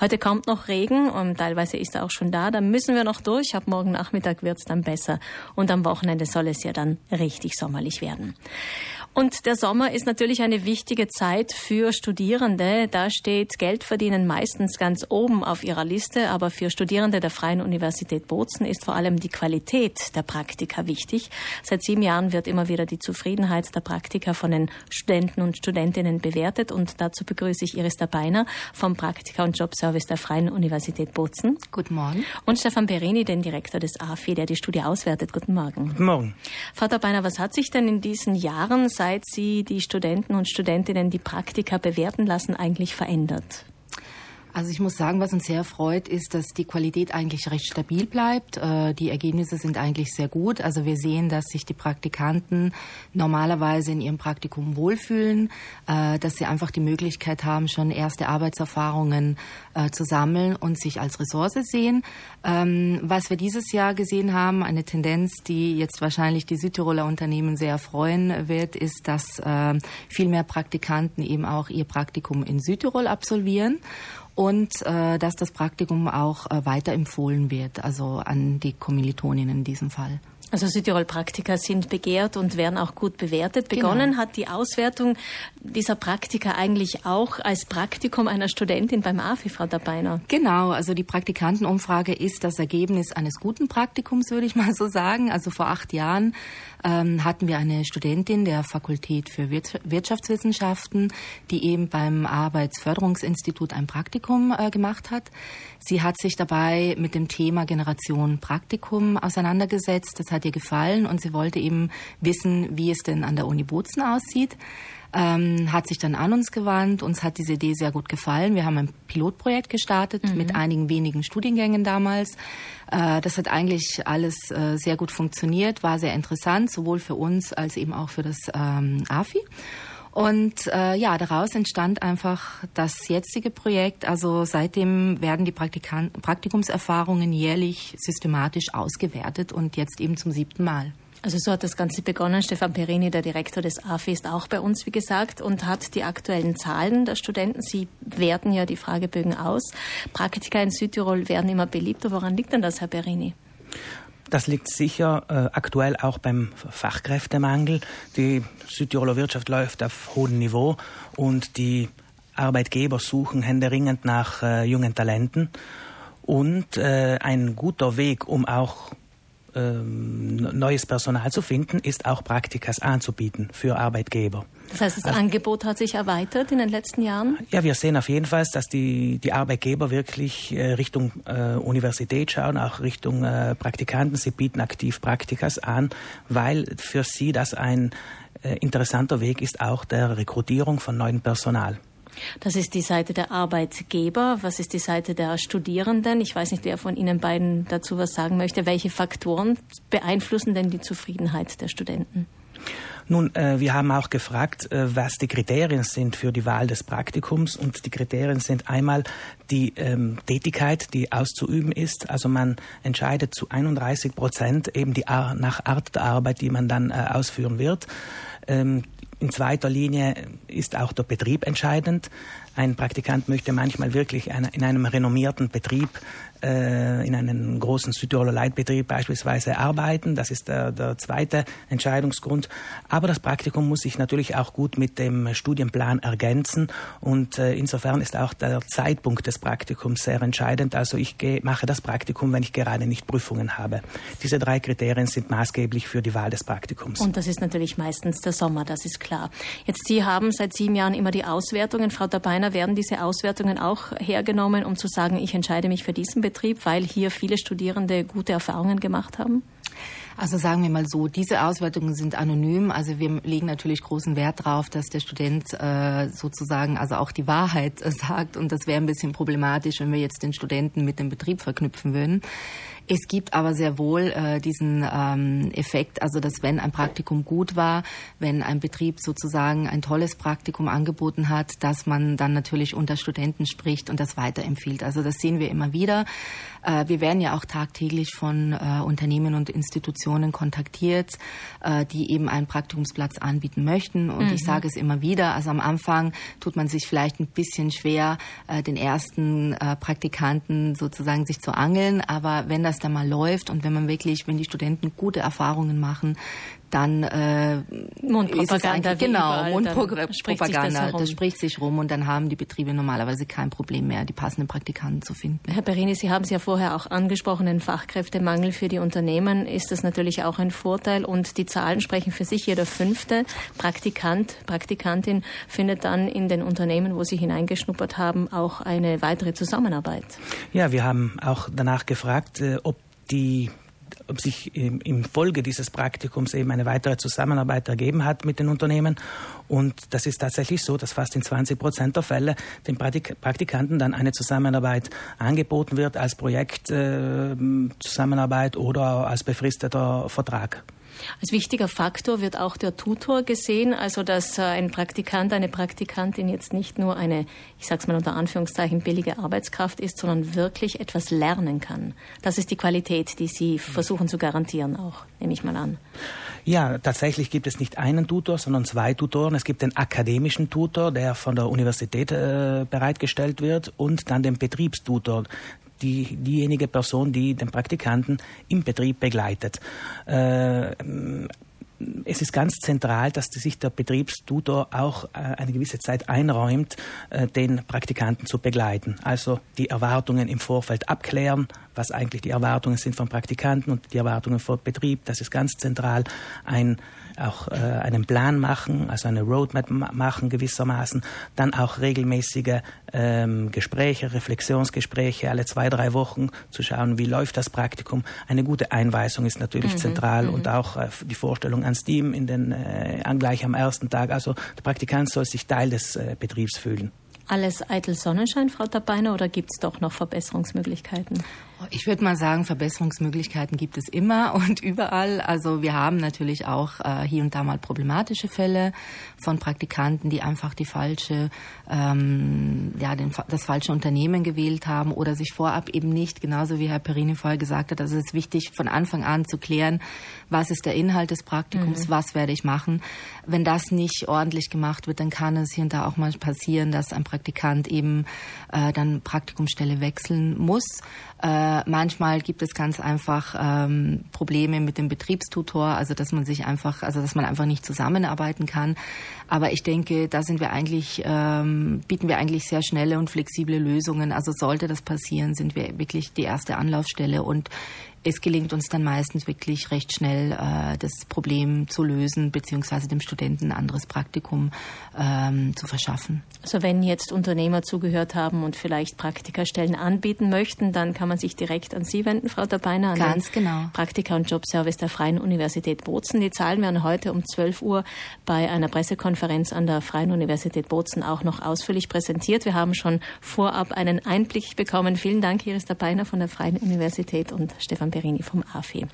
Heute kommt noch Regen und teilweise ist er auch schon da. Da müssen wir noch durch. Ab morgen Nachmittag wird es dann besser. Und am Wochenende soll es ja dann richtig sommerlich werden. Und der Sommer ist natürlich eine wichtige Zeit für Studierende. Da steht Geldverdienen meistens ganz oben auf ihrer Liste. Aber für Studierende der Freien Universität Bozen ist vor allem die Qualität der Praktika wichtig. Seit sieben Jahren wird immer wieder die Zufriedenheit der Praktika von den Studenten und Studentinnen bewertet. Und dazu begrüße ich Iris Dabeiner vom Praktika- und Jobservice der Freien Universität Bozen. Guten Morgen. Und Stefan Perini, den Direktor des AFI, der die Studie auswertet. Guten Morgen. Guten Morgen. Frau Dabeiner, was hat sich denn in diesen Jahren seit Sie die Studenten und Studentinnen die Praktika bewerten lassen, eigentlich verändert? Also ich muss sagen, was uns sehr freut, ist, dass die Qualität eigentlich recht stabil bleibt. Äh, die Ergebnisse sind eigentlich sehr gut. Also wir sehen, dass sich die Praktikanten normalerweise in ihrem Praktikum wohlfühlen, äh, dass sie einfach die Möglichkeit haben, schon erste Arbeitserfahrungen äh, zu sammeln und sich als Ressource sehen. Ähm, was wir dieses Jahr gesehen haben, eine Tendenz, die jetzt wahrscheinlich die Südtiroler Unternehmen sehr freuen wird, ist, dass viel mehr Praktikanten eben auch ihr Praktikum in Südtirol absolvieren und äh, dass das Praktikum auch äh, weiterempfohlen wird, also an die Kommilitoninnen in diesem Fall. Also Südtirol-Praktika sind begehrt und werden auch gut bewertet. Genau. Begonnen genau. hat die Auswertung dieser Praktika eigentlich auch als Praktikum einer Studentin beim AFI, Frau Dabeiner. Genau, also die Praktikantenumfrage ist das Ergebnis eines guten Praktikums, würde ich mal so sagen. Also vor acht Jahren ähm, hatten wir eine Studentin der Fakultät für Wirtschaftswissenschaften, die eben beim Arbeitsförderungsinstitut ein Praktikum äh, gemacht hat. Sie hat sich dabei mit dem Thema Generation Praktikum auseinandergesetzt. Das hat ihr gefallen und sie wollte eben wissen, wie es denn an der Uni Bozen aussieht. Ähm, hat sich dann an uns gewandt. Uns hat diese Idee sehr gut gefallen. Wir haben ein Pilotprojekt gestartet mhm. mit einigen wenigen Studiengängen damals. Äh, das hat eigentlich alles äh, sehr gut funktioniert, war sehr interessant, sowohl für uns als eben auch für das ähm, AFI. Und äh, ja, daraus entstand einfach das jetzige Projekt. Also seitdem werden die Praktikan Praktikumserfahrungen jährlich systematisch ausgewertet und jetzt eben zum siebten Mal. Also so hat das Ganze begonnen. Stefan Perini, der Direktor des AFI, ist auch bei uns, wie gesagt, und hat die aktuellen Zahlen der Studenten. Sie werten ja die Fragebögen aus. Praktika in Südtirol werden immer beliebter. Woran liegt denn das, Herr Perini? Das liegt sicher äh, aktuell auch beim Fachkräftemangel. Die Südtiroler Wirtschaft läuft auf hohem Niveau und die Arbeitgeber suchen händeringend nach äh, jungen Talenten. Und äh, ein guter Weg, um auch ähm, neues Personal zu finden, ist auch Praktikas anzubieten für Arbeitgeber. Das heißt, das also, Angebot hat sich erweitert in den letzten Jahren? Ja, wir sehen auf jeden Fall, dass die, die Arbeitgeber wirklich äh, Richtung äh, Universität schauen, auch Richtung äh, Praktikanten. Sie bieten aktiv Praktikas an, weil für sie das ein äh, interessanter Weg ist, auch der Rekrutierung von neuem Personal. Das ist die Seite der Arbeitgeber. Was ist die Seite der Studierenden? Ich weiß nicht, wer von Ihnen beiden dazu was sagen möchte. Welche Faktoren beeinflussen denn die Zufriedenheit der Studenten? Nun, äh, wir haben auch gefragt, äh, was die Kriterien sind für die Wahl des Praktikums. Und die Kriterien sind einmal die ähm, Tätigkeit, die auszuüben ist. Also man entscheidet zu 31 Prozent eben die Ar nach Art der Arbeit, die man dann äh, ausführen wird. Ähm, in zweiter Linie ist auch der Betrieb entscheidend. Ein Praktikant möchte manchmal wirklich in einem renommierten Betrieb äh, in einem großen Südtiroler Leitbetrieb beispielsweise arbeiten. Das ist der, der zweite Entscheidungsgrund. Aber das Praktikum muss sich natürlich auch gut mit dem Studienplan ergänzen und äh, insofern ist auch der Zeitpunkt des Praktikums sehr entscheidend. Also ich gehe, mache das Praktikum, wenn ich gerade nicht Prüfungen habe. Diese drei Kriterien sind maßgeblich für die Wahl des Praktikums. Und das ist natürlich meistens der Sommer, das ist klar. Jetzt Sie haben seit sieben Jahren immer die Auswertungen. Frau Dabeiner, werden diese Auswertungen auch hergenommen, um zu sagen, ich entscheide mich für diesen? Betrieb, weil hier viele Studierende gute Erfahrungen gemacht haben? Also sagen wir mal so, diese Auswertungen sind anonym. Also wir legen natürlich großen Wert darauf, dass der Student äh, sozusagen also auch die Wahrheit äh, sagt. Und das wäre ein bisschen problematisch, wenn wir jetzt den Studenten mit dem Betrieb verknüpfen würden. Es gibt aber sehr wohl äh, diesen ähm, Effekt, also dass wenn ein Praktikum gut war, wenn ein Betrieb sozusagen ein tolles Praktikum angeboten hat, dass man dann natürlich unter Studenten spricht und das weiterempfiehlt. Also das sehen wir immer wieder. Äh, wir werden ja auch tagtäglich von äh, Unternehmen und Institutionen kontaktiert, äh, die eben einen Praktikumsplatz anbieten möchten. Und mhm. ich sage es immer wieder, also am Anfang tut man sich vielleicht ein bisschen schwer, äh, den ersten äh, Praktikanten sozusagen sich zu angeln. Aber wenn das dann mal läuft und wenn man wirklich, wenn die Studenten gute Erfahrungen machen, dann äh, Mundpropaganda genau Mundpropaganda das, das, spricht sich rum und dann haben die Betriebe normalerweise kein Problem mehr die passenden Praktikanten zu finden. Herr Perini, Sie haben es ja vorher auch angesprochen, den Fachkräftemangel für die Unternehmen ist das natürlich auch ein Vorteil und die Zahlen sprechen für sich. Jeder fünfte Praktikant, Praktikantin findet dann in den Unternehmen, wo sie hineingeschnuppert haben, auch eine weitere Zusammenarbeit. Ja, wir haben auch danach gefragt, äh, ob die ob sich im Folge dieses Praktikums eben eine weitere Zusammenarbeit ergeben hat mit den Unternehmen. Und das ist tatsächlich so, dass fast in 20 Prozent der Fälle den Praktikanten dann eine Zusammenarbeit angeboten wird als Projektzusammenarbeit äh, oder als befristeter Vertrag. Als wichtiger Faktor wird auch der Tutor gesehen, also dass äh, ein Praktikant, eine Praktikantin jetzt nicht nur eine, ich sage es mal unter Anführungszeichen, billige Arbeitskraft ist, sondern wirklich etwas lernen kann. Das ist die Qualität, die Sie versuchen zu garantieren, auch, nehme ich mal an. Ja, tatsächlich gibt es nicht einen Tutor, sondern zwei Tutoren. Es gibt den akademischen Tutor, der von der Universität äh, bereitgestellt wird, und dann den Betriebstutor die, diejenige Person, die den Praktikanten im Betrieb begleitet. Äh, es ist ganz zentral, dass sich der Betriebstutor auch äh, eine gewisse Zeit einräumt, äh, den Praktikanten zu begleiten. Also die Erwartungen im Vorfeld abklären, was eigentlich die Erwartungen sind vom Praktikanten und die Erwartungen vom Betrieb. Das ist ganz zentral. Ein auch äh, einen Plan machen, also eine Roadmap machen gewissermaßen, dann auch regelmäßige ähm, Gespräche, Reflexionsgespräche alle zwei, drei Wochen zu schauen, wie läuft das Praktikum. Eine gute Einweisung ist natürlich mhm, zentral mhm. und auch äh, die Vorstellung ans Team in den, äh, gleich am ersten Tag. Also der Praktikant soll sich Teil des äh, Betriebs fühlen. Alles eitel Sonnenschein, Frau Tabeiner, oder gibt es doch noch Verbesserungsmöglichkeiten? Ich würde mal sagen, Verbesserungsmöglichkeiten gibt es immer und überall. Also wir haben natürlich auch äh, hier und da mal problematische Fälle von Praktikanten, die einfach die falsche, ähm, ja, den, das falsche Unternehmen gewählt haben oder sich vorab eben nicht, genauso wie Herr Perini vorher gesagt hat, also es ist wichtig, von Anfang an zu klären, was ist der Inhalt des Praktikums, mhm. was werde ich machen. Wenn das nicht ordentlich gemacht wird, dann kann es hier und da auch mal passieren, dass ein Praktikant eben äh, dann Praktikumsstelle wechseln muss. Äh, manchmal gibt es ganz einfach ähm, Probleme mit dem Betriebstutor, also dass man sich einfach, also dass man einfach nicht zusammenarbeiten kann. Aber ich denke, da sind wir eigentlich, ähm, bieten wir eigentlich sehr schnelle und flexible Lösungen. Also sollte das passieren, sind wir wirklich die erste Anlaufstelle und es gelingt uns dann meistens wirklich recht schnell, äh, das Problem zu lösen, beziehungsweise dem Studenten ein anderes Praktikum ähm, zu verschaffen. Also wenn jetzt Unternehmer zugehört haben und vielleicht Praktikerstellen anbieten möchten, dann kann man sich direkt an Sie wenden, Frau Dabeiner, an Ganz den genau. Praktika- und Jobservice der Freien Universität Bozen. Die Zahlen werden heute um 12 Uhr bei einer Pressekonferenz an der Freien Universität Bozen auch noch ausführlich präsentiert. Wir haben schon vorab einen Einblick bekommen. Vielen Dank, Iris Dabeiner von der Freien Universität und Stefan Perini vom AFE.